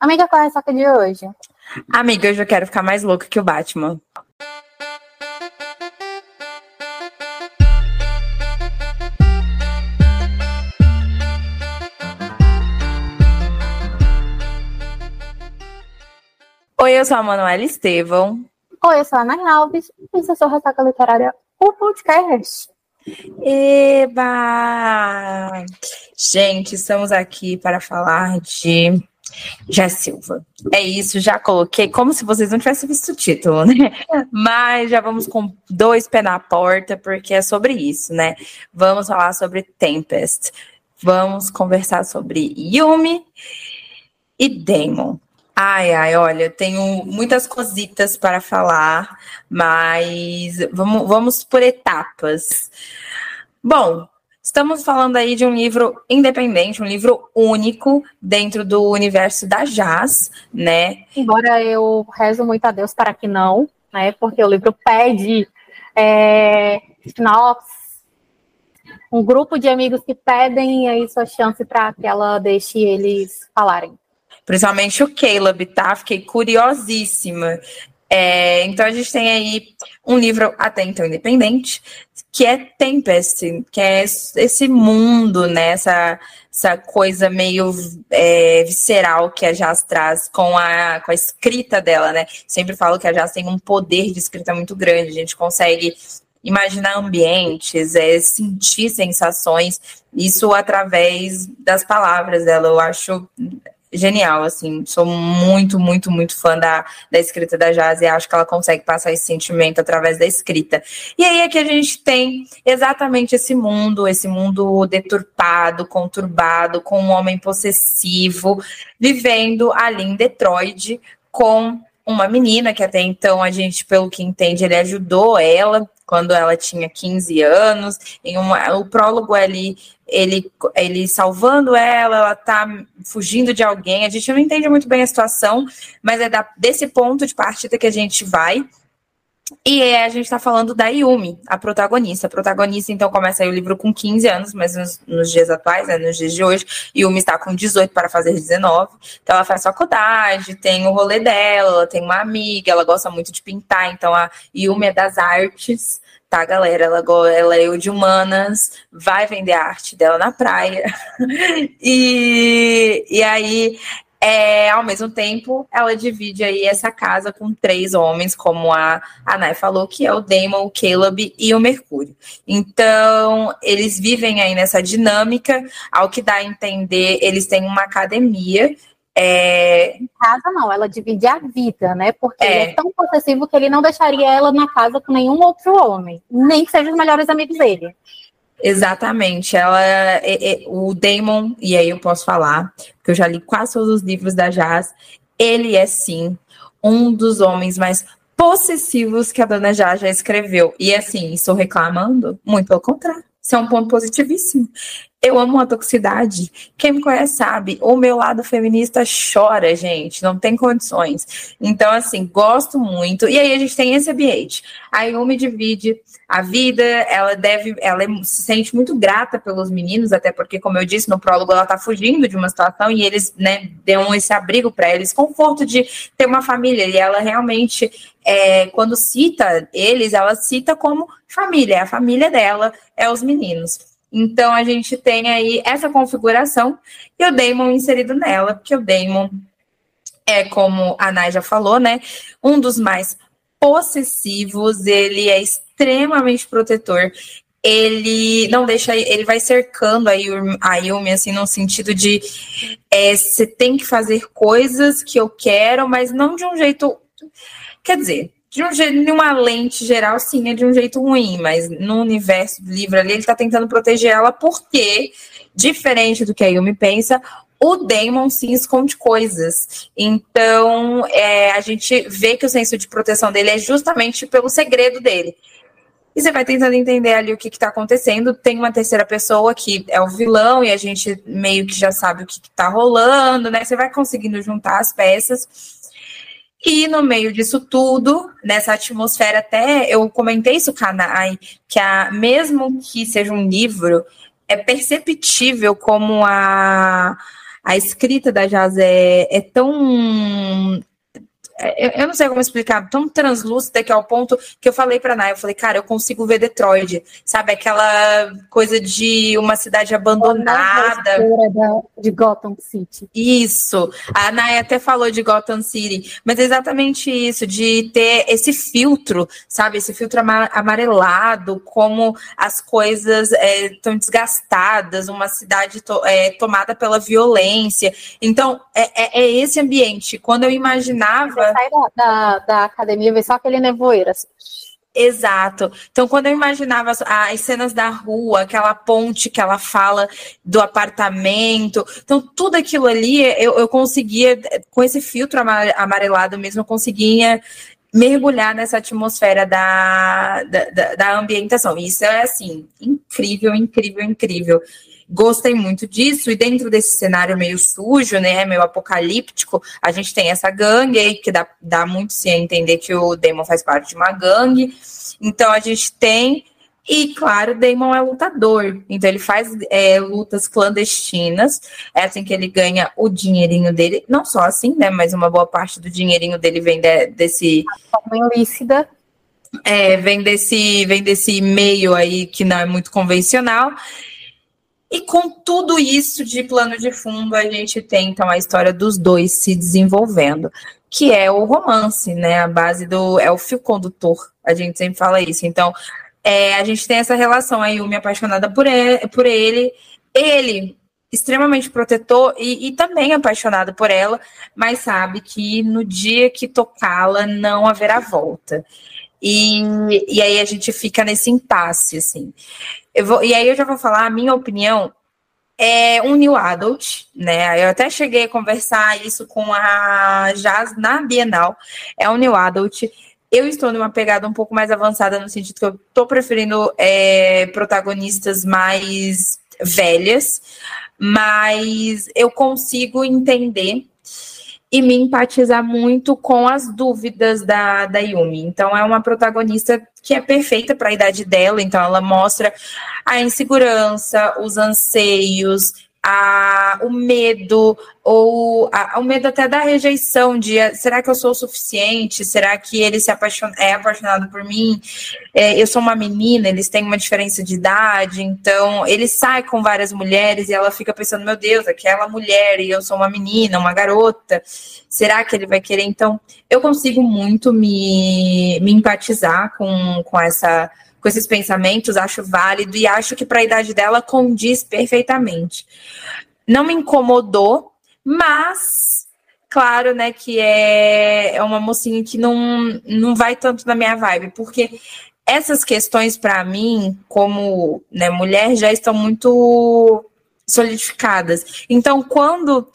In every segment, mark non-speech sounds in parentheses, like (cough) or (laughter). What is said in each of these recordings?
Amiga, qual é a ressaca de hoje? Amiga, hoje eu quero ficar mais louca que o Batman. Oi, eu sou a Manuela Estevão. Oi, eu sou a Ana Alves e eu sou Ressaca Literária, o podcast. Eba! Gente, estamos aqui para falar de Já Silva. É isso, já coloquei, como se vocês não tivessem visto o título, né? (laughs) Mas já vamos com dois pés na porta, porque é sobre isso, né? Vamos falar sobre Tempest. Vamos conversar sobre Yumi e Damon. Ai, ai, olha, tenho muitas cositas para falar, mas vamos, vamos por etapas. Bom, estamos falando aí de um livro independente, um livro único dentro do universo da Jazz, né? Embora eu rezo muito a Deus para que não, né? Porque o livro pede é, um grupo de amigos que pedem aí sua chance para que ela deixe eles falarem principalmente o Caleb, tá? Fiquei curiosíssima. É, então a gente tem aí um livro até então independente, que é Tempest, que é esse mundo, né? Essa, essa coisa meio é, visceral que a Jazz traz com a, com a escrita dela, né? Sempre falo que a Jazz tem um poder de escrita muito grande, a gente consegue imaginar ambientes, é, sentir sensações, isso através das palavras dela. Eu acho genial, assim, sou muito, muito, muito fã da, da escrita da Jazz e acho que ela consegue passar esse sentimento através da escrita. E aí é que a gente tem exatamente esse mundo, esse mundo deturpado, conturbado, com um homem possessivo, vivendo ali em Detroit com uma menina que até então a gente, pelo que entende, ele ajudou ela quando ela tinha 15 anos. Em uma, o prólogo ali, ele, ele salvando ela, ela tá fugindo de alguém. A gente não entende muito bem a situação, mas é da, desse ponto de partida que a gente vai. E a gente está falando da Yumi, a protagonista. A protagonista, então, começa o livro com 15 anos, mas nos, nos, dias atuais, né, nos dias de hoje, Yumi está com 18 para fazer 19. Então, ela faz faculdade, tem o rolê dela, ela tem uma amiga, ela gosta muito de pintar. Então, a Yumi é das artes, tá, galera? Ela, ela é de humanas, vai vender a arte dela na praia. (laughs) e, e aí é, ao mesmo tempo, ela divide aí essa casa com três homens, como a, a Nai falou, que é o Damon, o Caleb e o Mercúrio. Então, eles vivem aí nessa dinâmica, ao que dá a entender, eles têm uma academia. É... Casa não, ela divide a vida, né? Porque é. ele é tão possessivo que ele não deixaria ela na casa com nenhum outro homem, nem que sejam os melhores amigos dele. Exatamente. Ela, é, é, o Damon, e aí eu posso falar, porque eu já li quase todos os livros da Jazz, ele é sim um dos homens mais possessivos que a dona Jazz já escreveu. E assim, estou reclamando? Muito pelo contrário. Isso é um ponto positivíssimo. Eu amo a toxicidade. Quem me conhece sabe, o meu lado feminista chora, gente, não tem condições. Então, assim, gosto muito. E aí a gente tem esse ambiente. A Yumi divide a vida, ela deve, ela se sente muito grata pelos meninos, até porque, como eu disse no prólogo, ela tá fugindo de uma situação e eles, né, dão esse abrigo para eles, conforto de ter uma família. E ela realmente, é, quando cita eles, ela cita como família, é a família dela, é os meninos. Então a gente tem aí essa configuração e o Damon inserido nela, porque o Damon é, como a Nay já falou, né? Um dos mais possessivos, ele é extremamente protetor. Ele não deixa, ele vai cercando a Yumi, a Yumi assim, no sentido de é, você tem que fazer coisas que eu quero, mas não de um jeito. Quer dizer, de um jeito, de uma lente geral, sim, é de um jeito ruim, mas no universo do livro ali, ele tá tentando proteger ela porque, diferente do que a Yumi pensa, o Damon se esconde coisas. Então, é, a gente vê que o senso de proteção dele é justamente pelo segredo dele. E você vai tentando entender ali o que está acontecendo. Tem uma terceira pessoa que é o vilão, e a gente meio que já sabe o que está rolando, né? Você vai conseguindo juntar as peças. E no meio disso tudo, nessa atmosfera, até eu comentei isso, Kanai, que a, mesmo que seja um livro, é perceptível como a, a escrita da Jazz é, é tão eu, não sei como explicar, tão translúcida que é o ponto que eu falei pra Naya, eu falei, cara, eu consigo ver Detroit, sabe? Aquela coisa de uma cidade abandonada. de Gotham City. Isso. A Naya até falou de Gotham City, mas é exatamente isso, de ter esse filtro, sabe? Esse filtro amarelado, como as coisas estão é, desgastadas, uma cidade to, é, tomada pela violência. Então, é, é, é esse ambiente. Quando eu imaginava sai da, da, da academia, vê só aquele nevoeiro. Assim. Exato. Então, quando eu imaginava as cenas da rua, aquela ponte que ela fala do apartamento, então tudo aquilo ali eu, eu conseguia, com esse filtro amarelado mesmo, eu conseguia mergulhar nessa atmosfera da, da, da ambientação. Isso é assim, incrível, incrível, incrível gostei muito disso, e dentro desse cenário meio sujo, né, meio apocalíptico, a gente tem essa gangue aí, que dá, dá muito se a entender que o Damon faz parte de uma gangue, então a gente tem, e claro, o Damon é lutador, então ele faz é, lutas clandestinas, é assim que ele ganha o dinheirinho dele, não só assim, né, mas uma boa parte do dinheirinho dele vem de, desse... Forma ilícita. É, vem desse, vem desse meio aí que não é muito convencional, e com tudo isso de plano de fundo, a gente tem então a história dos dois se desenvolvendo, que é o romance, né? A base do é o fio condutor. A gente sempre fala isso. Então, é, a gente tem essa relação aí, me apaixonada por ele, por ele, ele extremamente protetor e, e, também apaixonado por ela, mas sabe que no dia que tocá-la não haverá volta. E, e aí a gente fica nesse impasse, assim. Vou, e aí eu já vou falar a minha opinião. É um new adult, né? Eu até cheguei a conversar isso com a Jazz na Bienal. É um new adult. Eu estou numa pegada um pouco mais avançada, no sentido que eu estou preferindo é, protagonistas mais velhas, mas eu consigo entender e me empatizar muito com as dúvidas da, da Yumi. Então, é uma protagonista que é perfeita para a idade dela, então ela mostra a insegurança, os anseios, a, o medo, ou a, o medo até da rejeição, de será que eu sou o suficiente? Será que ele se apaixon, é apaixonado por mim? É, eu sou uma menina, eles têm uma diferença de idade, então ele sai com várias mulheres e ela fica pensando, meu Deus, aquela mulher e eu sou uma menina, uma garota, será que ele vai querer? Então, eu consigo muito me, me empatizar com, com essa com esses pensamentos, acho válido e acho que para a idade dela condiz perfeitamente. Não me incomodou, mas claro, né, que é, é uma mocinha que não, não vai tanto na minha vibe, porque essas questões para mim, como né, mulher, já estão muito solidificadas. Então, quando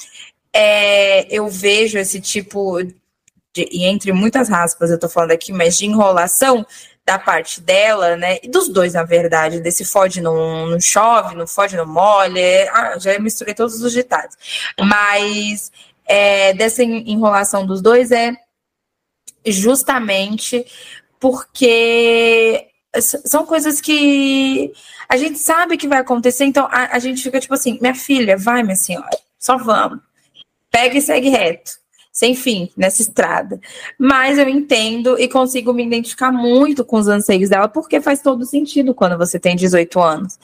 é, eu vejo esse tipo de, e entre muitas raspas eu tô falando aqui, mas de enrolação, da parte dela, né? E dos dois, na verdade, desse fode não, não chove, não fode não molha. É, ah, já misturei todos os ditados. Mas é, dessa enrolação dos dois é justamente porque são coisas que a gente sabe que vai acontecer, então a, a gente fica tipo assim, minha filha, vai, minha senhora, só vamos. Pega e segue reto sem fim nessa estrada. Mas eu entendo e consigo me identificar muito com os anseios dela, porque faz todo sentido quando você tem 18 anos.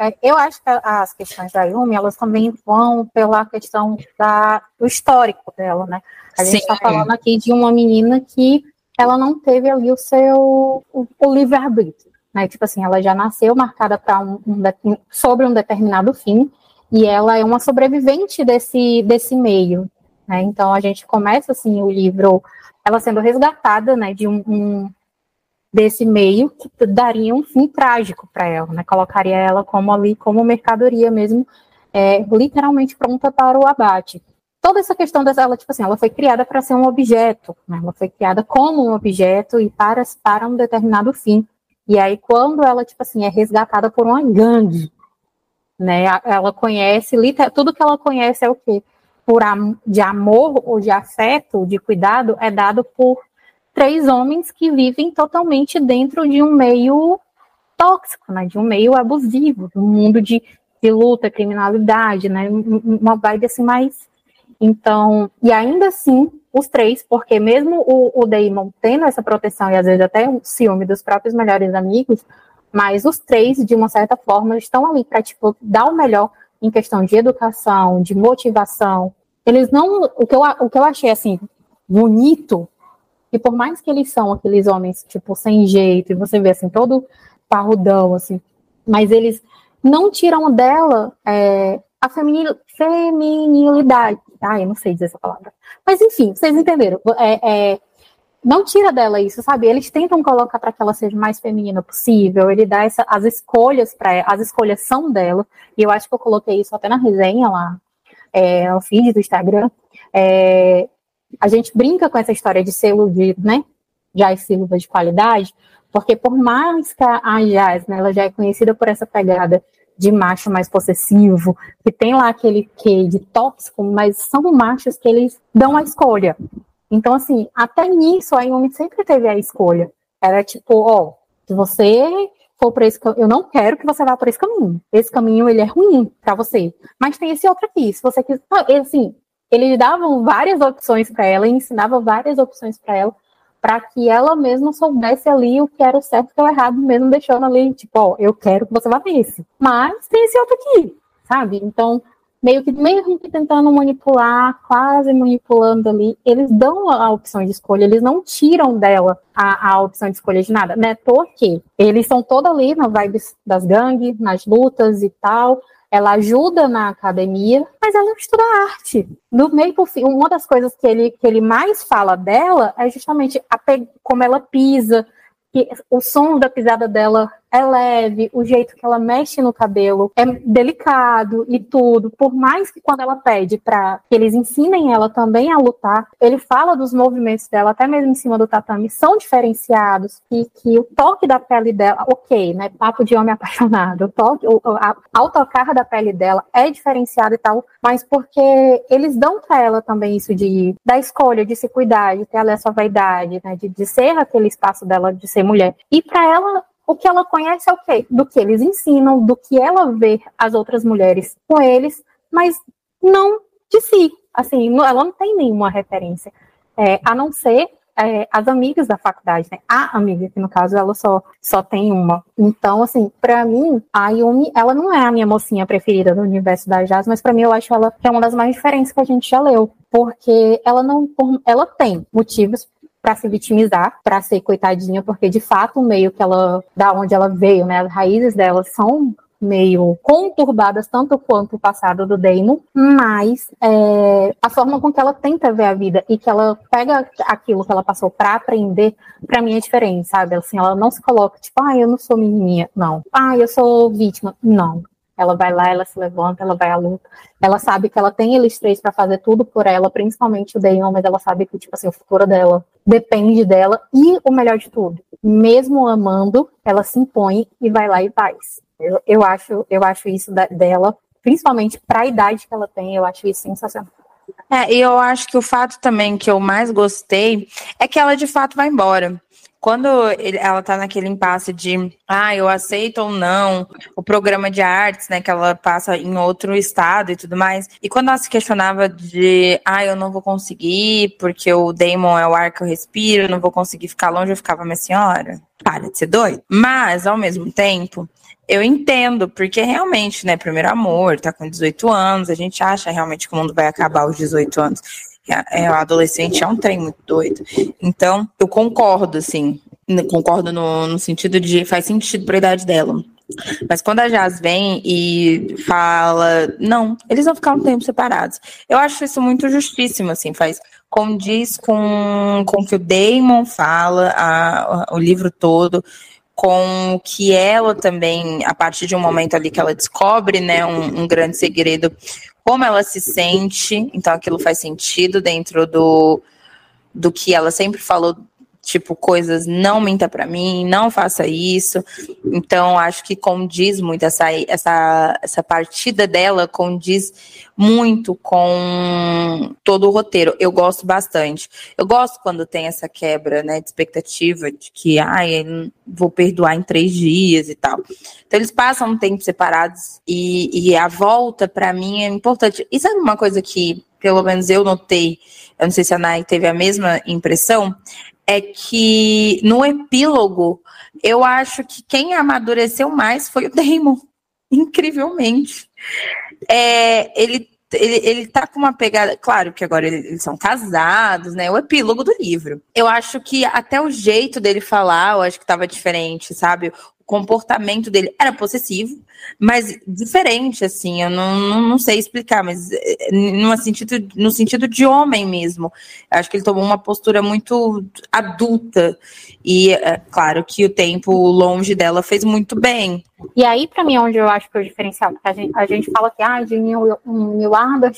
É, eu acho que as questões da Yumi, elas também vão pela questão da, do histórico dela, né? A gente está falando aqui de uma menina que ela não teve ali o seu o, o livre-arbítrio, né? Tipo assim, ela já nasceu marcada para um, um, sobre um determinado fim, e ela é uma sobrevivente desse, desse meio. Né? Então a gente começa assim o livro, ela sendo resgatada, né, de um, um desse meio que daria um fim trágico para ela, né? Colocaria ela como ali como mercadoria mesmo, é, literalmente pronta para o abate. Toda essa questão dela, tipo assim, ela foi criada para ser um objeto, né? Ela foi criada como um objeto e para para um determinado fim. E aí quando ela tipo assim é resgatada por uma gangue, né? Ela conhece, tudo que ela conhece é o quê? Por de amor ou de afeto, de cuidado, é dado por três homens que vivem totalmente dentro de um meio tóxico, né, de um meio abusivo, um mundo de de luta, criminalidade, né? Uma vibe assim mais. Então, e ainda assim, os três, porque mesmo o, o Damon tendo essa proteção e às vezes até o ciúme dos próprios melhores amigos, mas os três, de uma certa forma, estão ali para tipo, dar o melhor em questão de educação, de motivação. Eles não. O que eu, o que eu achei assim, bonito, e por mais que eles são aqueles homens, tipo, sem jeito, e você vê assim, todo parrudão, assim, mas eles não tiram dela é, a feminil, feminilidade. Ai, eu não sei dizer essa palavra. Mas enfim, vocês entenderam. É, é, não tira dela isso, sabe? Eles tentam colocar para que ela seja mais feminina possível. Ele dá essa, as escolhas para as escolhas são dela. E eu acho que eu coloquei isso até na resenha lá, é, no feed do Instagram. É, a gente brinca com essa história de selo de, né? Jazz Silva de qualidade, porque por mais que a Jazz, né, ela já é conhecida por essa pegada de macho mais possessivo, que tem lá aquele quê de tóxico, mas são machos que eles dão a escolha. Então, assim, até nisso a Yumi sempre teve a escolha. Era tipo, ó, se você for por esse eu não quero que você vá por esse caminho. Esse caminho ele é ruim para você. Mas tem esse outro aqui. Se você quiser, assim, eles davam várias opções para ela, ensinava várias opções para ela, para que ela mesma soubesse ali o que era o certo e o errado, mesmo deixando ali, tipo, ó, eu quero que você vá nesse. Mas tem esse outro aqui, sabe? Então, meio que mesmo que tentando manipular, quase manipulando ali, eles dão a, opção de escolha, eles não tiram dela a, a opção de escolha de nada, né? Porque eles são todos ali na vibes das gangues, nas lutas e tal, ela ajuda na academia, mas ela estuda arte. No meio do fim, uma das coisas que ele, que ele mais fala dela é justamente a, como ela pisa, que o som da pisada dela é leve, o jeito que ela mexe no cabelo é delicado e tudo. Por mais que quando ela pede para que eles ensinem ela também a lutar, ele fala dos movimentos dela, até mesmo em cima do tatame, são diferenciados e que o toque da pele dela, ok, né? Papo de homem (laughs) apaixonado, o toque, o, a, ao tocar da pele dela é diferenciado e tal, mas porque eles dão para ela também isso de da escolha de se cuidar, de ter ali essa vaidade, né? De, de ser aquele espaço dela de ser mulher. E para ela o que ela conhece é o quê? Do que eles ensinam, do que ela vê as outras mulheres com eles, mas não de si. Assim, ela não tem nenhuma referência. É, a não ser é, as amigas da faculdade, né? A amiga, que no caso ela só, só tem uma. Então, assim, para mim, a Yumi, ela não é a minha mocinha preferida do universo da Jazz, mas para mim eu acho ela que é uma das mais diferentes que a gente já leu. Porque ela não. Ela tem motivos para se vitimizar, para ser coitadinha, porque de fato o meio que ela, da onde ela veio, né, as raízes dela são meio conturbadas tanto quanto o passado do Damon, mas é, a forma com que ela tenta ver a vida e que ela pega aquilo que ela passou para aprender, para mim é diferente, sabe? Assim, ela não se coloca tipo, ah, eu não sou menininha, não. Ah, eu sou vítima, não. Ela vai lá, ela se levanta, ela vai à luta. Ela sabe que ela tem eles três para fazer tudo por ela, principalmente o Damon, mas ela sabe que, tipo assim, o futuro dela depende dela. E o melhor de tudo, mesmo amando, ela se impõe e vai lá e faz. Eu, eu acho, eu acho isso da, dela, principalmente para a idade que ela tem, eu acho isso sensacional. É, e eu acho que o fato também que eu mais gostei é que ela de fato vai embora quando ele, ela tá naquele impasse de, ah, eu aceito ou não o programa de artes, né, que ela passa em outro estado e tudo mais, e quando ela se questionava de, ah, eu não vou conseguir, porque o Damon é o ar que eu respiro, não vou conseguir ficar longe, eu ficava, minha senhora, para de ser doido. Mas, ao mesmo tempo, eu entendo, porque realmente, né, primeiro amor, tá com 18 anos, a gente acha realmente que o mundo vai acabar aos 18 anos é, o adolescente é um trem muito doido. Então, eu concordo, assim, concordo no, no sentido de faz sentido para a idade dela. Mas quando a Jazz vem e fala, não, eles vão ficar um tempo separados. Eu acho isso muito justíssimo, assim, faz condiz com, com o que o Damon fala, a, o livro todo, com que ela também, a partir de um momento ali que ela descobre, né, um, um grande segredo como ela se sente, então aquilo faz sentido dentro do, do que ela sempre falou tipo coisas não minta para mim, não faça isso. Então acho que condiz muito essa essa essa partida dela condiz muito com todo o roteiro. Eu gosto bastante. Eu gosto quando tem essa quebra, né, de expectativa de que, ai, vou perdoar em três dias e tal. Então eles passam um tempo separados e, e a volta para mim é importante. E sabe uma coisa que pelo menos eu notei, eu não sei se a Nai teve a mesma impressão, é que no epílogo eu acho que quem amadureceu mais foi o Damon, (laughs) incrivelmente. É, ele, ele, ele tá com uma pegada. Claro que agora eles são casados, né? O epílogo do livro. Eu acho que até o jeito dele falar, eu acho que tava diferente, sabe? Comportamento dele era possessivo, mas diferente, assim, eu não, não, não, sei explicar, mas eh, no sentido, no sentido de homem mesmo. Acho que ele tomou uma postura muito adulta. E é claro que o tempo longe dela fez muito bem. E aí, para mim, é onde eu acho que é o diferencial, porque a gente, a gente fala que ah, de Neil, Neil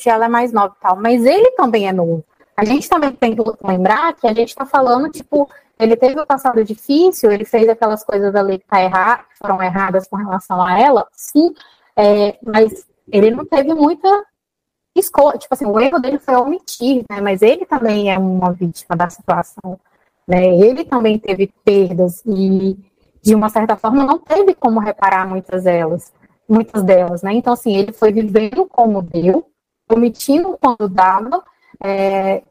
ela é mais nova e tal, mas ele também é novo. A gente também tem que lembrar que a gente está falando, tipo, ele teve um passado difícil, ele fez aquelas coisas ali que tá errado, foram erradas com relação a ela, sim, é, mas ele não teve muita escolha, tipo assim, o erro dele foi omitir, né, mas ele também é uma vítima da situação, né, ele também teve perdas e, de uma certa forma, não teve como reparar muitas delas, muitas delas, né, então assim, ele foi vivendo como deu, omitindo quando dava, é,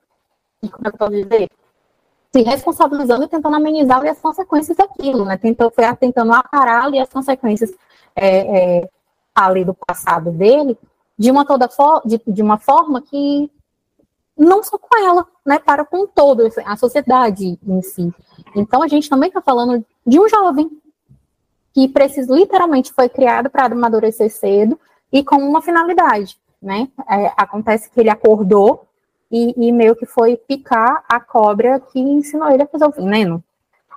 e como é que eu posso dizer? Se responsabilizando e tentando amenizar as consequências daquilo, né? Tentou, foi tentando aparar ali as consequências é, é, ali do passado dele de uma toda de, de uma forma que não só com ela, né, para com todo a sociedade em si. Então a gente também está falando de um jovem que precisa literalmente foi criado para amadurecer cedo e com uma finalidade, né? É, acontece que ele acordou e, e, meio que foi picar a cobra que ensinou ele a fazer o veneno,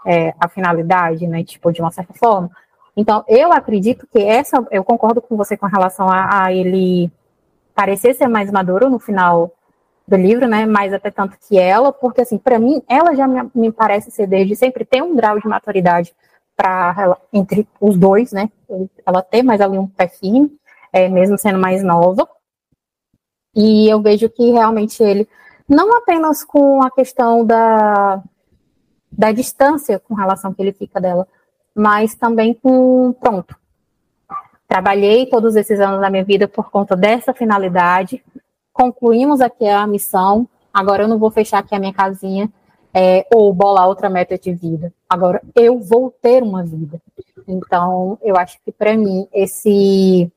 é, a finalidade, né, tipo, de uma certa forma. Então, eu acredito que essa, eu concordo com você com relação a, a ele parecer ser mais maduro no final do livro, né, mais até tanto que ela, porque, assim, para mim, ela já me, me, parece ser desde sempre tem um grau de maturidade para entre os dois, né, ela ter mais ali um firme, é, mesmo sendo mais nova, e eu vejo que realmente ele, não apenas com a questão da, da distância com relação que ele fica dela, mas também com, pronto, trabalhei todos esses anos da minha vida por conta dessa finalidade, concluímos aqui a missão, agora eu não vou fechar aqui a minha casinha é, ou bolar outra meta de vida. Agora eu vou ter uma vida. Então, eu acho que para mim esse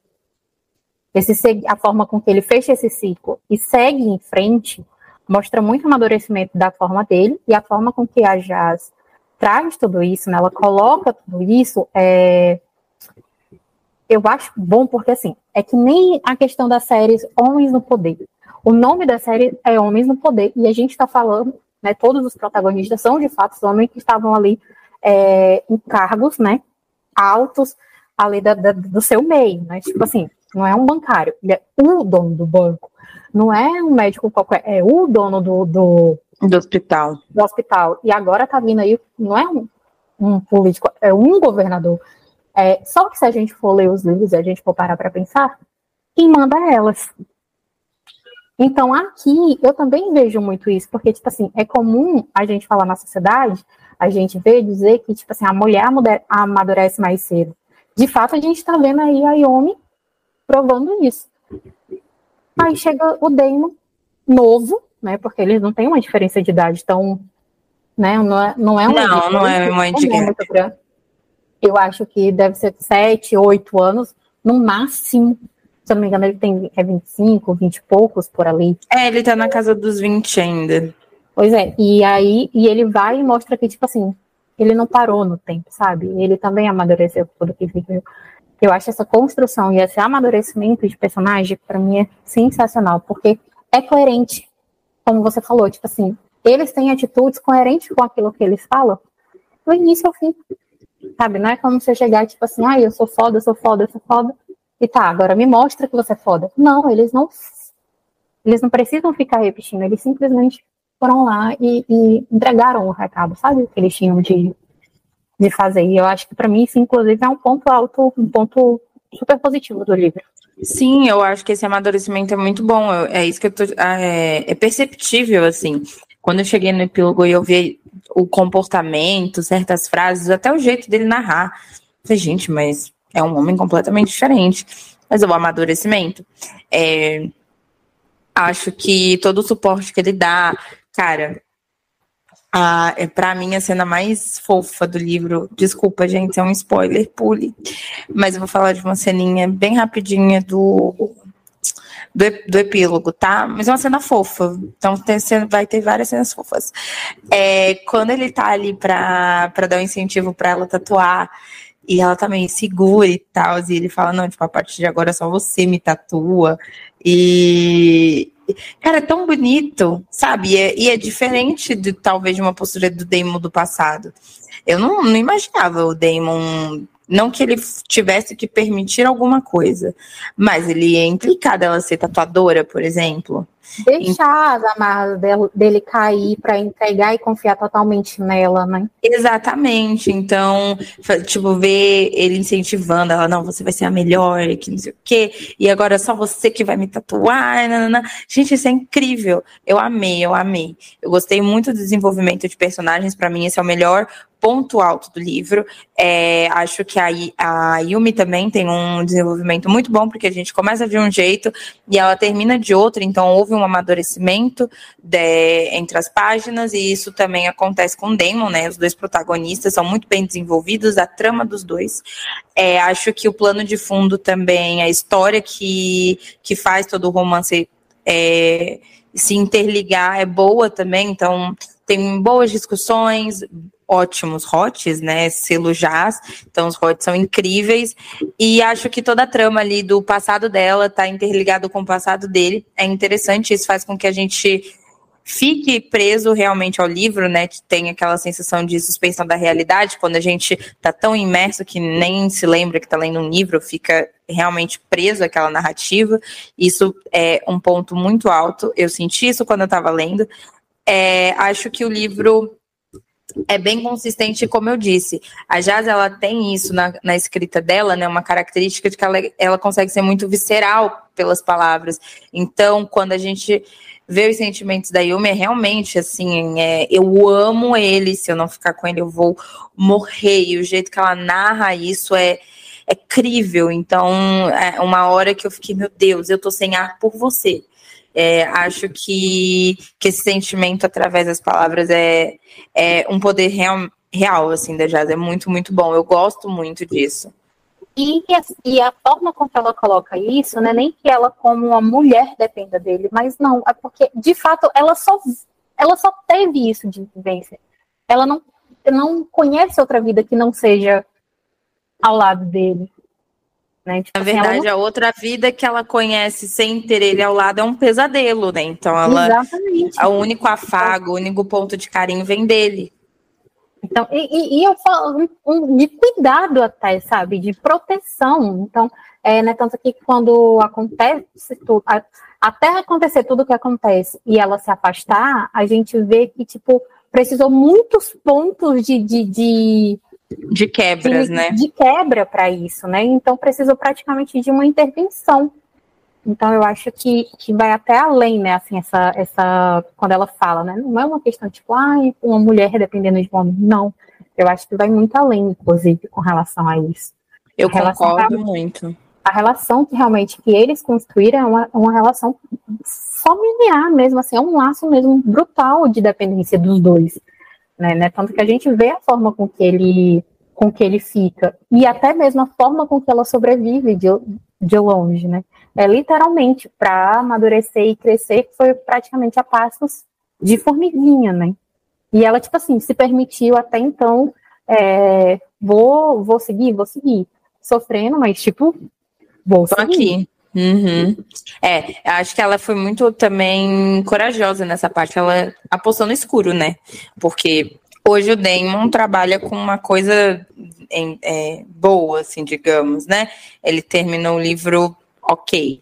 esse, a forma com que ele fecha esse ciclo e segue em frente mostra muito amadurecimento da forma dele e a forma com que a Jazz traz tudo isso, né? Ela coloca tudo isso, é... eu acho bom porque assim é que nem a questão das séries Homens no Poder. O nome da série é Homens no Poder e a gente está falando, né? Todos os protagonistas são de fato os homens que estavam ali é, em cargos, né? Altos ali da, da, do seu meio, né? Tipo assim, não é um bancário, ele é o dono do banco. Não é um médico qualquer, é o dono do, do, do hospital. Do hospital. E agora tá vindo aí, não é um, um político, é um governador. É, só que se a gente for ler os livros e a gente for parar para pensar, quem manda é elas. Então aqui eu também vejo muito isso, porque, tipo assim, é comum a gente falar na sociedade, a gente vê dizer que, tipo assim, a mulher amadurece mais cedo. De fato, a gente está vendo aí a Yomi provando isso. Aí chega o Damon, novo, né? Porque eles não têm uma diferença de idade tão. Né, não é, não é uma Não, não é uma diferença. Eu acho que deve ser 7, 8 anos, no máximo. Se eu não me engano, ele tem é 25, 20 e poucos por ali. É, ele tá na casa dos 20 ainda. Pois é, e aí e ele vai e mostra que, tipo assim, ele não parou no tempo, sabe? Ele também amadureceu tudo que viveu. Eu acho essa construção e esse amadurecimento de personagem, para mim, é sensacional, porque é coerente, como você falou, tipo assim, eles têm atitudes coerentes com aquilo que eles falam, do início ao fim. Sabe? Não é como você chegar, tipo assim, ah, eu sou foda, eu sou foda, eu sou foda, e tá, agora me mostra que você é foda. Não, eles não. Eles não precisam ficar repetindo, eles simplesmente foram lá e, e entregaram o recado, sabe? Que eles tinham de, de fazer. E eu acho que para mim isso, inclusive, é um ponto alto, um ponto super positivo do livro. Sim, eu acho que esse amadurecimento é muito bom. é isso que eu tô. Ah, é, é perceptível, assim. Quando eu cheguei no epílogo e eu vi o comportamento, certas frases, até o jeito dele narrar. Eu falei, gente, mas é um homem completamente diferente. Mas o amadurecimento. É, acho que todo o suporte que ele dá, cara, a, é para mim a cena mais fofa do livro. Desculpa, gente, é um spoiler, pule. Mas eu vou falar de uma ceninha bem rapidinha do, do, do epílogo, tá? Mas é uma cena fofa. Então tem, vai ter várias cenas fofas. É, quando ele tá ali pra, pra dar um incentivo para ela tatuar. E ela tá meio segura e tal. E ele fala: Não, tipo, a partir de agora só você me tatua. E, Cara, é tão bonito, sabe? E é, e é, diferente de talvez de uma postura do Damon do passado. Eu não, não imaginava o Damon. Não que ele tivesse que permitir alguma coisa, mas ele ia implicar dela ser tatuadora, por exemplo. Deixar as amarras dele, cair para entregar e confiar totalmente nela, né? Exatamente. Então, tipo, ver ele incentivando ela, não, você vai ser a melhor, que não sei o quê, e agora é só você que vai me tatuar. Nanana. Gente, isso é incrível. Eu amei, eu amei. Eu gostei muito do desenvolvimento de personagens. Para mim, esse é o melhor ponto alto do livro. É, acho que a, a Yumi também tem um desenvolvimento muito bom, porque a gente começa de um jeito e ela termina de outro, então houve um amadurecimento de, entre as páginas, e isso também acontece com o Damon, né? Os dois protagonistas são muito bem desenvolvidos, a trama dos dois. É, acho que o plano de fundo também, a história que, que faz todo o romance. É, se interligar é boa também, então tem boas discussões, ótimos hots, né? Selo jazz. Então os hots são incríveis. E acho que toda a trama ali do passado dela tá interligado com o passado dele. É interessante, isso faz com que a gente fique preso realmente ao livro, né? Tem aquela sensação de suspensão da realidade, quando a gente tá tão imerso que nem se lembra que tá lendo um livro, fica realmente preso àquela narrativa. Isso é um ponto muito alto. Eu senti isso quando eu estava lendo. É, acho que o livro é bem consistente, como eu disse. A Jazz, ela tem isso na, na escrita dela, né? Uma característica de que ela, ela consegue ser muito visceral pelas palavras. Então, quando a gente vê os sentimentos da Yumi, é realmente assim, é, eu amo ele, se eu não ficar com ele, eu vou morrer. E o jeito que ela narra isso é é crível. Então, é uma hora que eu fiquei, meu Deus, eu tô sem ar por você. É, acho que, que esse sentimento através das palavras é, é um poder real, real assim da jazz. É muito, muito bom. Eu gosto muito disso. E, e a forma com que ela coloca isso, não é nem que ela, como uma mulher, dependa dele, mas não, é porque, de fato, ela só, ela só teve isso de vivência. Ela não, não conhece outra vida que não seja ao lado dele. Né? Tipo, Na assim, verdade, não... a outra vida que ela conhece sem ter ele ao lado é um pesadelo, né? Então ela. Exatamente. O único afago, o único ponto de carinho vem dele. Então, e, e eu falo um, de cuidado até, sabe? De proteção. Então, é, né, tanto que quando acontece tudo, até acontecer tudo o que acontece e ela se afastar, a gente vê que, tipo, precisou muitos pontos de, de, de de quebras, de, né? De quebra para isso, né? Então precisou praticamente de uma intervenção. Então eu acho que, que vai até além, né? Assim, essa, essa. Quando ela fala, né? Não é uma questão tipo, ah, uma mulher dependendo de um homem. Não. Eu acho que vai muito além, inclusive, com relação a isso. Eu concordo muito. A relação que realmente que eles construíram é uma, uma relação familiar mesmo, assim, é um laço mesmo brutal de dependência dos dois né, né? Tanto que a gente vê a forma com que ele com que ele fica e até mesmo a forma com que ela sobrevive de, de longe, né? É literalmente para amadurecer e crescer foi praticamente a passos de formiguinha, né? E ela tipo assim se permitiu até então é, vou vou seguir, vou seguir, sofrendo, mas tipo vou Tô seguir. aqui. Uhum. É, acho que ela foi muito também corajosa nessa parte. Ela apostou no escuro, né? Porque hoje o Damon trabalha com uma coisa em, é, boa, assim, digamos, né? Ele terminou o livro ok,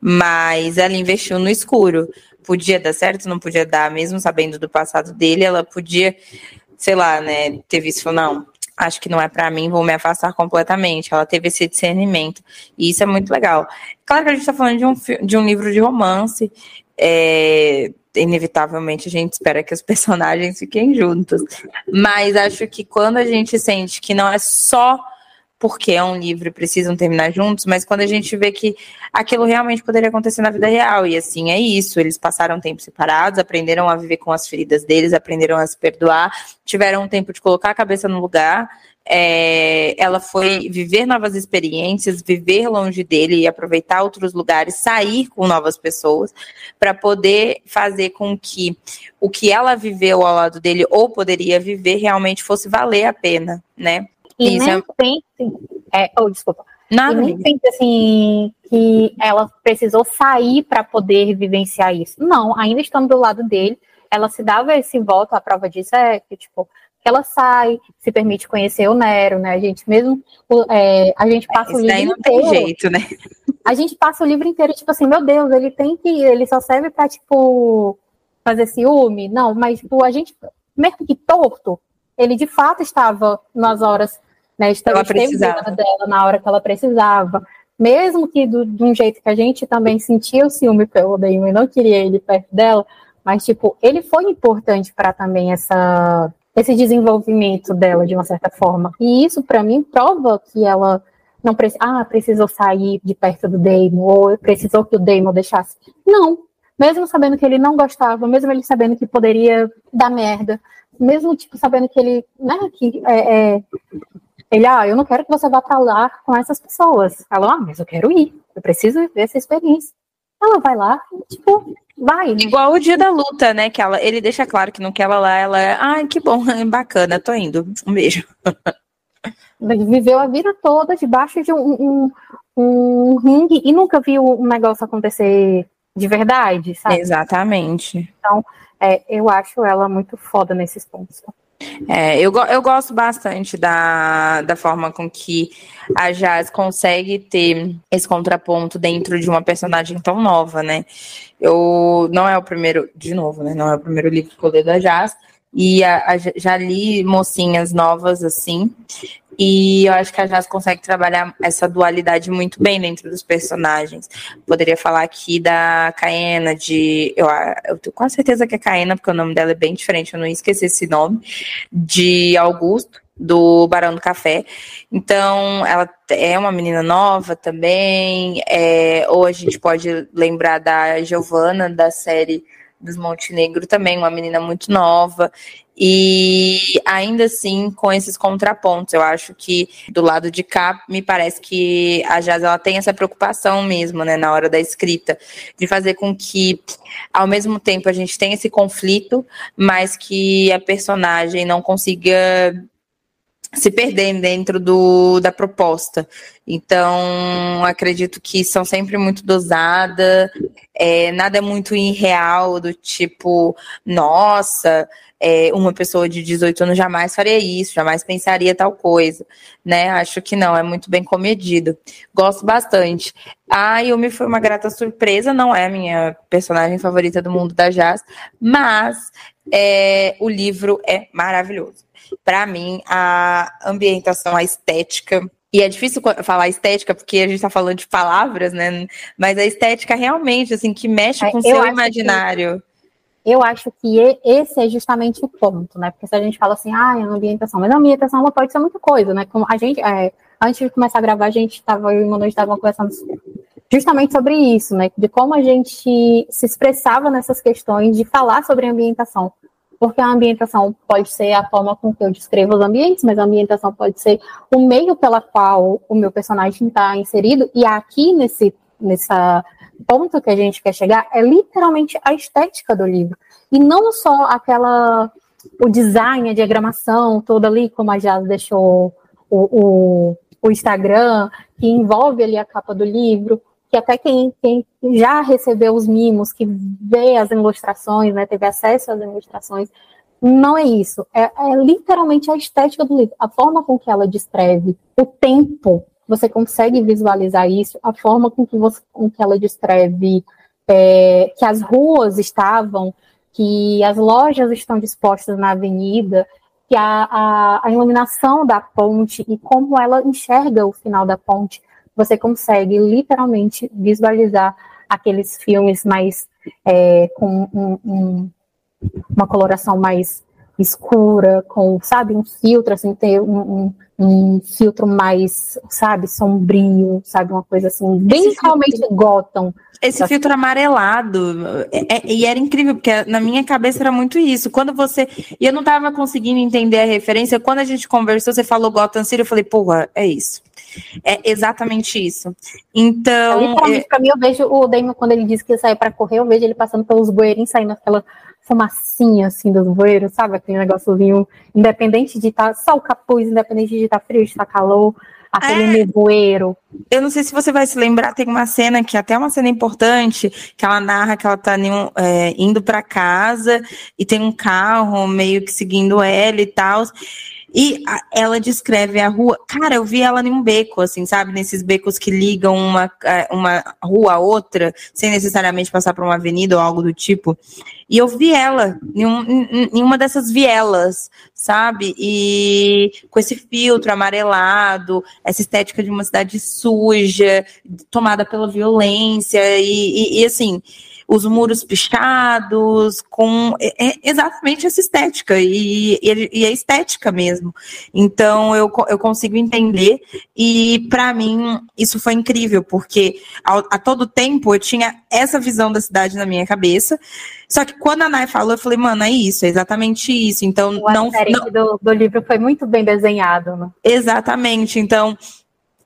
mas ela investiu no escuro. podia dar certo, não podia dar, mesmo sabendo do passado dele, ela podia, sei lá, né, ter visto, não, acho que não é para mim, vou me afastar completamente. Ela teve esse discernimento. E isso é muito legal. Claro que a gente está falando de um, de um livro de romance. É, inevitavelmente a gente espera que os (laughs) personagens fiquem juntos. Mas acho que quando a gente sente que não é só porque é um livro e precisam terminar juntos, mas quando a gente vê que aquilo realmente poderia acontecer na vida real, e assim é isso, eles passaram tempo separados, aprenderam a viver com as feridas deles, aprenderam a se perdoar, tiveram um tempo de colocar a cabeça no lugar, é, ela foi viver novas experiências, viver longe dele e aproveitar outros lugares, sair com novas pessoas, para poder fazer com que o que ela viveu ao lado dele ou poderia viver realmente fosse valer a pena, né? E nem é... pense, é, oh, desculpa. Nada. E nem pense assim que ela precisou sair para poder vivenciar isso. Não, ainda estando do lado dele, ela se dava esse voto, a prova disso é que, tipo, ela sai, se permite conhecer o Nero, né? A gente mesmo, é, a gente passa Isso o livro não inteiro. Tem jeito, né? A gente passa o livro inteiro, tipo assim, meu Deus, ele tem que, ele só serve para tipo fazer ciúme, não, mas tipo a gente, mesmo que torto, ele de fato estava nas horas né? Estava precisava dela na hora que ela precisava. Mesmo que do, de um jeito que a gente também sentia o ciúme pelo Damon e não queria ele perto dela, mas, tipo, ele foi importante para também essa, esse desenvolvimento dela, de uma certa forma. E isso, para mim, prova que ela não precisa, ah, precisou sair de perto do Damon, ou precisou que o Damon deixasse. Não. Mesmo sabendo que ele não gostava, mesmo ele sabendo que poderia dar merda, mesmo, tipo, sabendo que ele, né, que é, é ele, ah, eu não quero que você vá para lá com essas pessoas. Ela, ah, mas eu quero ir, eu preciso ver essa experiência. Ela vai lá, tipo, vai. Né? Igual o dia da luta, né? Que ela, ele deixa claro que não quer ela lá, ela é, ai, que bom, (laughs) bacana, tô indo. Um beijo. Viveu a vida toda debaixo de um, um, um ringue e nunca viu um negócio acontecer de verdade, sabe? Exatamente. Então, é, eu acho ela muito foda nesses pontos. É, eu, eu gosto bastante da, da forma com que a Jazz consegue ter esse contraponto dentro de uma personagem tão nova, né? Eu não é o primeiro, de novo, né? Não é o primeiro livro que eu leio da Jazz, e a, a, já li mocinhas novas assim. E eu acho que a Jazz consegue trabalhar essa dualidade muito bem dentro dos personagens. Poderia falar aqui da Caena, de. Eu, eu tenho quase certeza que é Caena, porque o nome dela é bem diferente, eu não esqueci esse nome. De Augusto, do Barão do Café. Então, ela é uma menina nova também. É, ou a gente pode lembrar da Giovanna, da série dos Montenegro também, uma menina muito nova. E ainda assim, com esses contrapontos, eu acho que do lado de cá, me parece que a Jazz ela tem essa preocupação mesmo, né, na hora da escrita, de fazer com que, ao mesmo tempo, a gente tenha esse conflito, mas que a personagem não consiga se perder dentro do, da proposta. Então, acredito que são sempre muito dosadas, é, nada muito irreal, do tipo, nossa, é, uma pessoa de 18 anos jamais faria isso, jamais pensaria tal coisa, né? Acho que não, é muito bem comedido. Gosto bastante. A Yumi foi uma grata surpresa, não é a minha personagem favorita do mundo da jazz, mas é, o livro é maravilhoso. Para mim, a ambientação, a estética, e é difícil falar estética, porque a gente está falando de palavras, né? Mas a estética realmente, assim, que mexe é, com o seu imaginário. Que, eu acho que esse é justamente o ponto, né? Porque se a gente fala assim, ah, é uma ambientação, mas a ambientação ela pode ser muita coisa, né? Como a gente, é, antes de começar a gravar, a gente estava, eu e o Manu estavam conversando justamente sobre isso, né? De como a gente se expressava nessas questões de falar sobre ambientação porque a ambientação pode ser a forma com que eu descrevo os ambientes, mas a ambientação pode ser o meio pela qual o meu personagem está inserido, e aqui nesse nessa ponto que a gente quer chegar é literalmente a estética do livro, e não só aquela o design, a diagramação toda ali, como a Jazz deixou o, o, o Instagram, que envolve ali a capa do livro, que até quem, quem já recebeu os mimos, que vê as ilustrações, né, teve acesso às ilustrações, não é isso. É, é, literalmente a estética do livro, a forma com que ela descreve o tempo. Você consegue visualizar isso, a forma com que, você, com que ela descreve é, que as ruas estavam, que as lojas estão dispostas na avenida, que a, a, a, iluminação da ponte e como ela enxerga o final da ponte, você consegue literalmente visualizar aqueles filmes mais é, com um, um, uma coloração mais escura, com, sabe, um filtro, assim, ter um, um, filtro mais, sabe, sombrio, sabe, uma coisa assim, bem Esse realmente filtro... Gotham. Esse filtro amarelado, é, é, e era incrível, porque na minha cabeça era muito isso. Quando você. E eu não estava conseguindo entender a referência. Quando a gente conversou, você falou Gotham City, eu falei, porra, é isso. É exatamente isso. Então. Literalmente, é... pra mim, eu vejo o Damon, quando ele disse que ia sair para correr, eu vejo ele passando pelos bueirinhos, saindo aquela fumacinha assim dos bueiros, sabe? Aquele negóciozinho, independente de estar tá, só o capuz, independente de estar tá frio, de estar tá calor, aquele é, nevoeiro. Eu não sei se você vai se lembrar, tem uma cena que até é uma cena importante, que ela narra que ela tá é, indo para casa e tem um carro meio que seguindo ela e tal. E a, ela descreve a rua. Cara, eu vi ela em um beco, assim, sabe? Nesses becos que ligam uma, uma rua a outra, sem necessariamente passar por uma avenida ou algo do tipo. E eu vi ela em, um, em, uma dessas vielas, sabe? E com esse filtro amarelado, essa estética de uma cidade suja, tomada pela violência, e, e, e assim os muros pichados, com é, é exatamente essa estética, e, e, a estética mesmo. Então eu, eu consigo entender, e para mim isso foi incrível, porque a, a, todo tempo eu tinha essa visão da cidade na minha cabeça. Só que quando a Nai falou, eu falei, mano, é isso, é exatamente isso. Então, o não. não... Do, do livro foi muito bem desenhado, né? Exatamente. Então,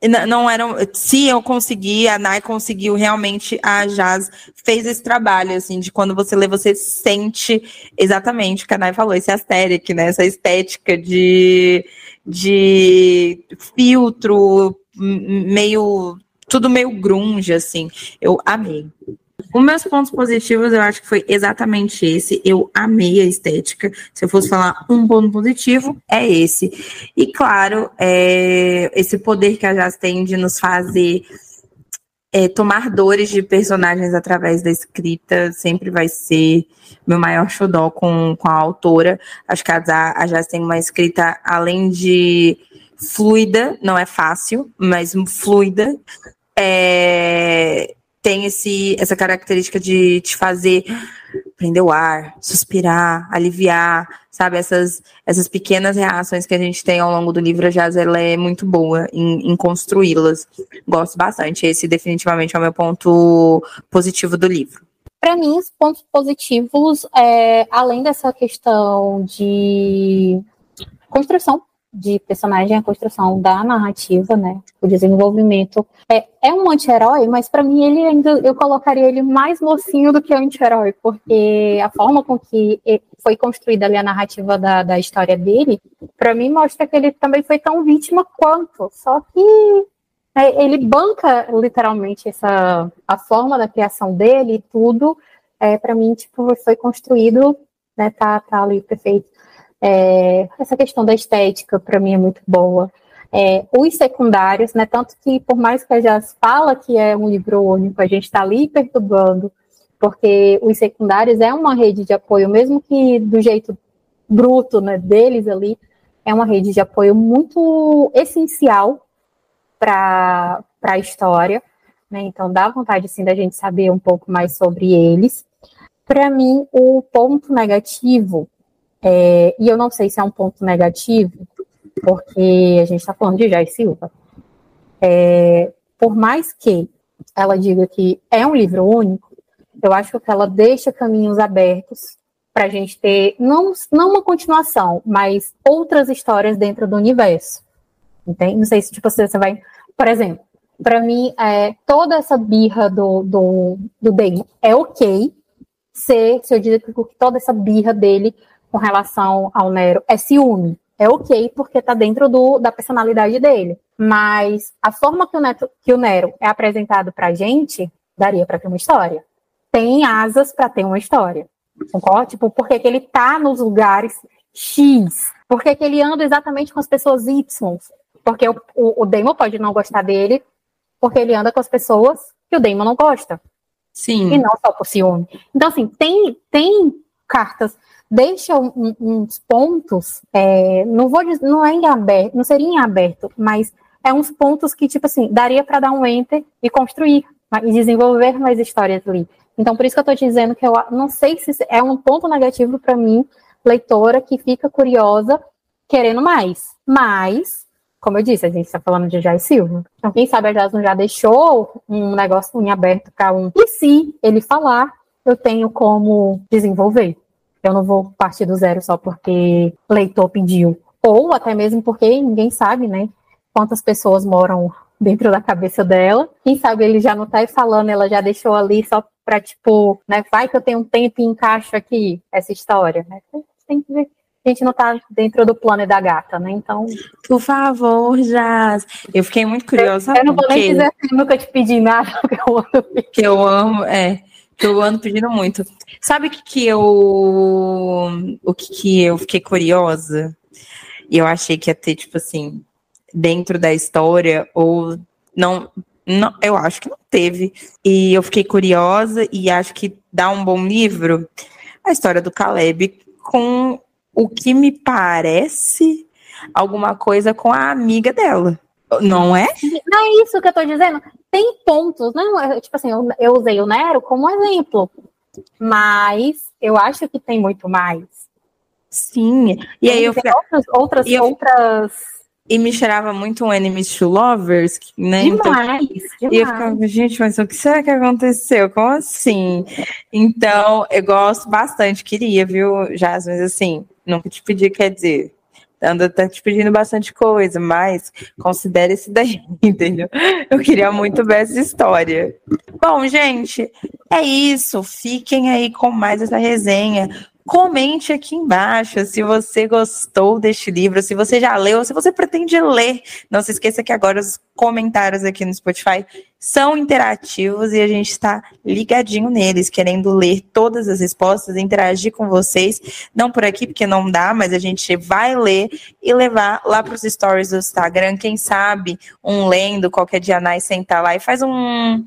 não eram. Se eu consegui, a Nai conseguiu realmente, a Jazz fez esse trabalho, assim, de quando você lê, você sente exatamente o que a Nai falou, esse aesthetic, né? Essa estética de, de filtro, meio. Tudo meio grunge, assim. Eu amei. Os meus pontos positivos, eu acho que foi exatamente esse. Eu amei a estética. Se eu fosse falar um ponto positivo, é esse. E claro, é, esse poder que a Jazz tem de nos fazer é, tomar dores de personagens através da escrita sempre vai ser meu maior xodó com, com a autora. Acho que a, a Jazz tem uma escrita, além de fluida, não é fácil, mas fluida. É, tem esse, essa característica de te fazer prender o ar, suspirar, aliviar, sabe? Essas, essas pequenas reações que a gente tem ao longo do livro, a Jazz ela é muito boa em, em construí-las. Gosto bastante. Esse definitivamente é o meu ponto positivo do livro. Para mim, os pontos positivos, é, além dessa questão de construção de personagem, a construção da narrativa, né? O desenvolvimento é, é um anti-herói, mas para mim ele ainda eu colocaria ele mais mocinho do que anti-herói, porque a forma com que foi construída ali a narrativa da, da história dele, para mim mostra que ele também foi tão vítima quanto, só que é, ele banca literalmente essa a forma da criação dele e tudo. É, para mim, tipo, foi construído, né? Tá, tá ali perfeito. É, essa questão da estética, para mim, é muito boa. É, os secundários, né, tanto que, por mais que a Jazz fala que é um livro único, a gente está ali perturbando, porque os secundários é uma rede de apoio, mesmo que do jeito bruto né, deles ali, é uma rede de apoio muito essencial para a história. Né, então, dá vontade, assim, da gente saber um pouco mais sobre eles. Para mim, o ponto negativo é, e eu não sei se é um ponto negativo, porque a gente está falando de Jai Silva. É, por mais que ela diga que é um livro único, eu acho que ela deixa caminhos abertos para a gente ter, não, não uma continuação, mas outras histórias dentro do universo. Entende? Não sei se tipo, você vai. Por exemplo, para mim, é, toda essa birra do, do, do Damon é ok se, se eu dizer que toda essa birra dele com relação ao Nero é ciúme. É ok, porque está dentro do, da personalidade dele. Mas a forma que o, Neto, que o Nero é apresentado para a gente, daria para ter uma história. Tem asas para ter uma história. Concorda? Tipo, por que, ele está nos lugares X? Por que, que ele anda exatamente com as pessoas Y? Porque o, o, o Damon pode não gostar dele, porque ele anda com as pessoas que o Damon não gosta. Sim. E não só por ciúme. Então, assim, tem, tem cartas, deixa um, uns pontos, é, não vou dizer, não é em aberto, não seria em aberto, mas é uns pontos que, tipo assim, daria para dar um enter e construir e desenvolver mais histórias ali. Então, por isso que eu estou dizendo que eu não sei se é um ponto negativo para mim, leitora, que fica curiosa, querendo mais. Mas, como eu disse, a gente está falando de Jai Silva. Então, quem sabe a Jasmine já deixou um negócio em aberto para um. E se ele falar, eu tenho como desenvolver. Eu não vou partir do zero só porque leitor pediu. Ou até mesmo porque ninguém sabe, né? Quantas pessoas moram dentro da cabeça dela. Quem sabe ele já não tá falando, ela já deixou ali só pra, tipo, né? Vai que eu tenho um tempo e encaixo aqui essa história, né? Tem que ver. A gente não tá dentro do plano da gata, né? Então. Por favor, Jazz. Eu fiquei muito curiosa. Eu, eu não vou nem dizer assim, nunca te pedi nada, (laughs) porque eu amo. Que eu amo, é. Eu ando pedindo muito. Sabe o que, que eu. O que, que eu fiquei curiosa? E eu achei que ia ter, tipo assim, dentro da história, ou não, não, eu acho que não teve. E eu fiquei curiosa e acho que dá um bom livro a história do Caleb com o que me parece alguma coisa com a amiga dela. Não é? Não é isso que eu tô dizendo. Tem pontos, não é, tipo assim, eu, eu usei o Nero como exemplo, mas eu acho que tem muito mais. Sim. E aí eu outras outras, eu, outras e me cheirava muito um Enemies to Lovers, né? Demais, então, demais. E eu ficava, gente, mas o que será que aconteceu? Como assim? Então, eu gosto bastante, queria, viu, Jasmine, assim, nunca te pedi, quer dizer, anda tá te pedindo bastante coisa, mas considere esse daí, (laughs) entendeu? Eu queria muito ver essa história. Bom, gente, é isso. Fiquem aí com mais essa resenha. Comente aqui embaixo se você gostou deste livro, se você já leu, se você pretende ler. Não se esqueça que agora os comentários aqui no Spotify são interativos e a gente está ligadinho neles, querendo ler todas as respostas, interagir com vocês. Não por aqui, porque não dá, mas a gente vai ler e levar lá para os stories do Instagram. Quem sabe um lendo qualquer dia, Nai sentar lá e faz um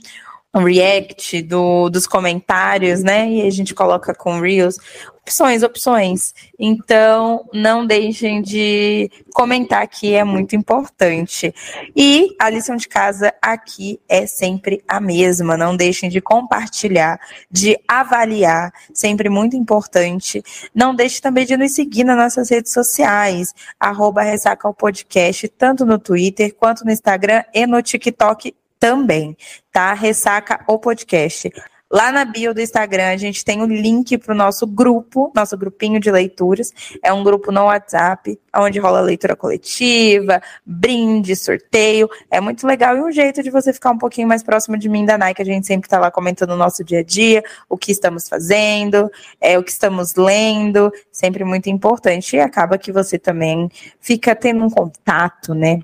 um react do, dos comentários, né? E a gente coloca com Reels. Opções, opções. Então, não deixem de comentar que é muito importante. E a lição de casa aqui é sempre a mesma. Não deixem de compartilhar, de avaliar, sempre muito importante. Não deixe também de nos seguir nas nossas redes sociais, arroba Ressaca Podcast, tanto no Twitter quanto no Instagram e no TikTok também, tá? Ressaca o podcast. Lá na bio do Instagram, a gente tem o link para o nosso grupo, nosso grupinho de leituras. É um grupo no WhatsApp, onde rola leitura coletiva, brinde, sorteio. É muito legal e um jeito de você ficar um pouquinho mais próximo de mim da Nike. A gente sempre está lá comentando o nosso dia a dia, o que estamos fazendo, é, o que estamos lendo. Sempre muito importante. E acaba que você também fica tendo um contato, né?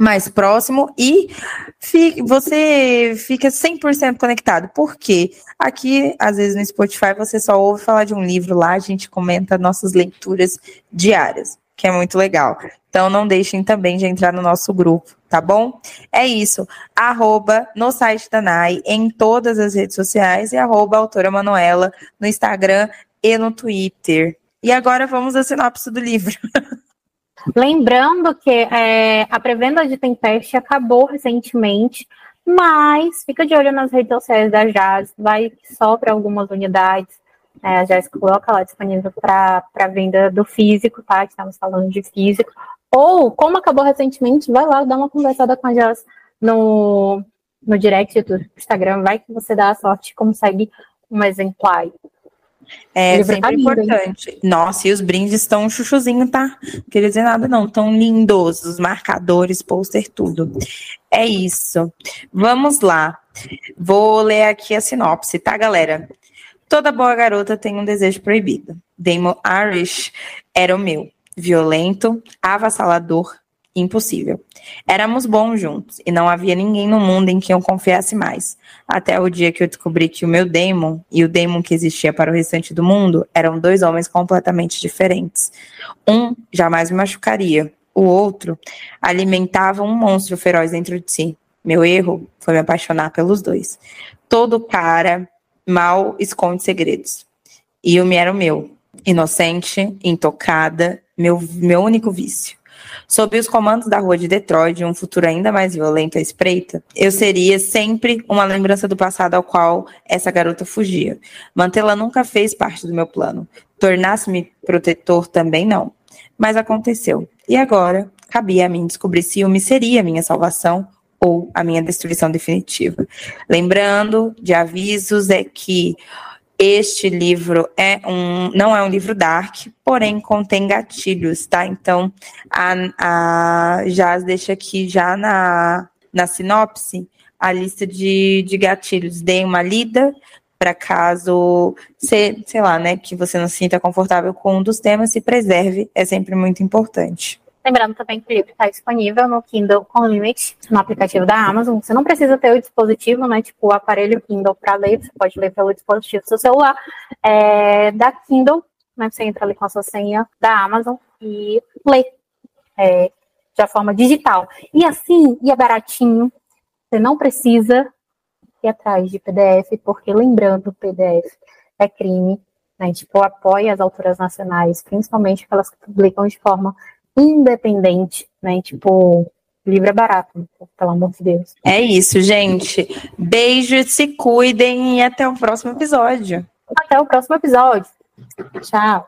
Mais próximo e você fica 100% conectado. Porque aqui, às vezes no Spotify, você só ouve falar de um livro lá, a gente comenta nossas leituras diárias, que é muito legal. Então não deixem também de entrar no nosso grupo, tá bom? É isso. Arroba no site da NAI, em todas as redes sociais, e arroba autora Manuela no Instagram e no Twitter. E agora vamos à sinopse do livro. (laughs) Lembrando que é, a pré-venda de Tempeste acabou recentemente, mas fica de olho nas redes sociais da Jazz, vai só para algumas unidades. É, a Jazz coloca lá disponível para venda do físico, tá? Estamos falando de físico. Ou, como acabou recentemente, vai lá dar uma conversada com a Jazz no, no direct do Instagram, vai que você dá a sorte e consegue um exemplar. É sempre importante. Nossa, e os brindes estão chuchuzinho, tá? Não queria dizer nada, não. Tão lindos, os marcadores, pôster, tudo. É isso. Vamos lá. Vou ler aqui a sinopse, tá, galera? Toda boa garota tem um desejo proibido. Damon Irish era o meu. Violento, avassalador, Impossível. Éramos bons juntos e não havia ninguém no mundo em quem eu confiasse mais. Até o dia que eu descobri que o meu Damon e o Damon que existia para o restante do mundo eram dois homens completamente diferentes. Um jamais me machucaria, o outro alimentava um monstro feroz dentro de si. Meu erro foi me apaixonar pelos dois. Todo cara mal esconde segredos. E o me era o meu, inocente, intocada, meu, meu único vício. Sob os comandos da rua de Detroit, um futuro ainda mais violento à espreita, eu seria sempre uma lembrança do passado ao qual essa garota fugia. Mantê-la nunca fez parte do meu plano. Tornar-se-me protetor também não. Mas aconteceu. E agora, cabia a mim descobrir se me seria a minha salvação ou a minha destruição definitiva. Lembrando de avisos é que este livro é um, não é um livro dark, porém contém gatilhos, tá? Então, a, a Jazz deixa aqui já na, na sinopse a lista de, de gatilhos. Dê uma lida para caso, sei, sei lá, né, que você não se sinta confortável com um dos temas, se preserve, é sempre muito importante. Lembrando também que o livro está disponível no Kindle Unlimited, no aplicativo da Amazon. Você não precisa ter o dispositivo, né? Tipo o aparelho Kindle para ler, você pode ler pelo dispositivo do seu celular. É, da Kindle, né? Você entra ali com a sua senha da Amazon e lê é, de forma digital. E assim, e é baratinho. Você não precisa ir atrás de PDF, porque lembrando, PDF é crime. Né? Tipo, apoia as autoras nacionais, principalmente aquelas que publicam de forma independente, né? Tipo, livro é barato, pelo amor de Deus. É isso, gente. Beijo, se cuidem e até o próximo episódio. Até o próximo episódio. Tchau.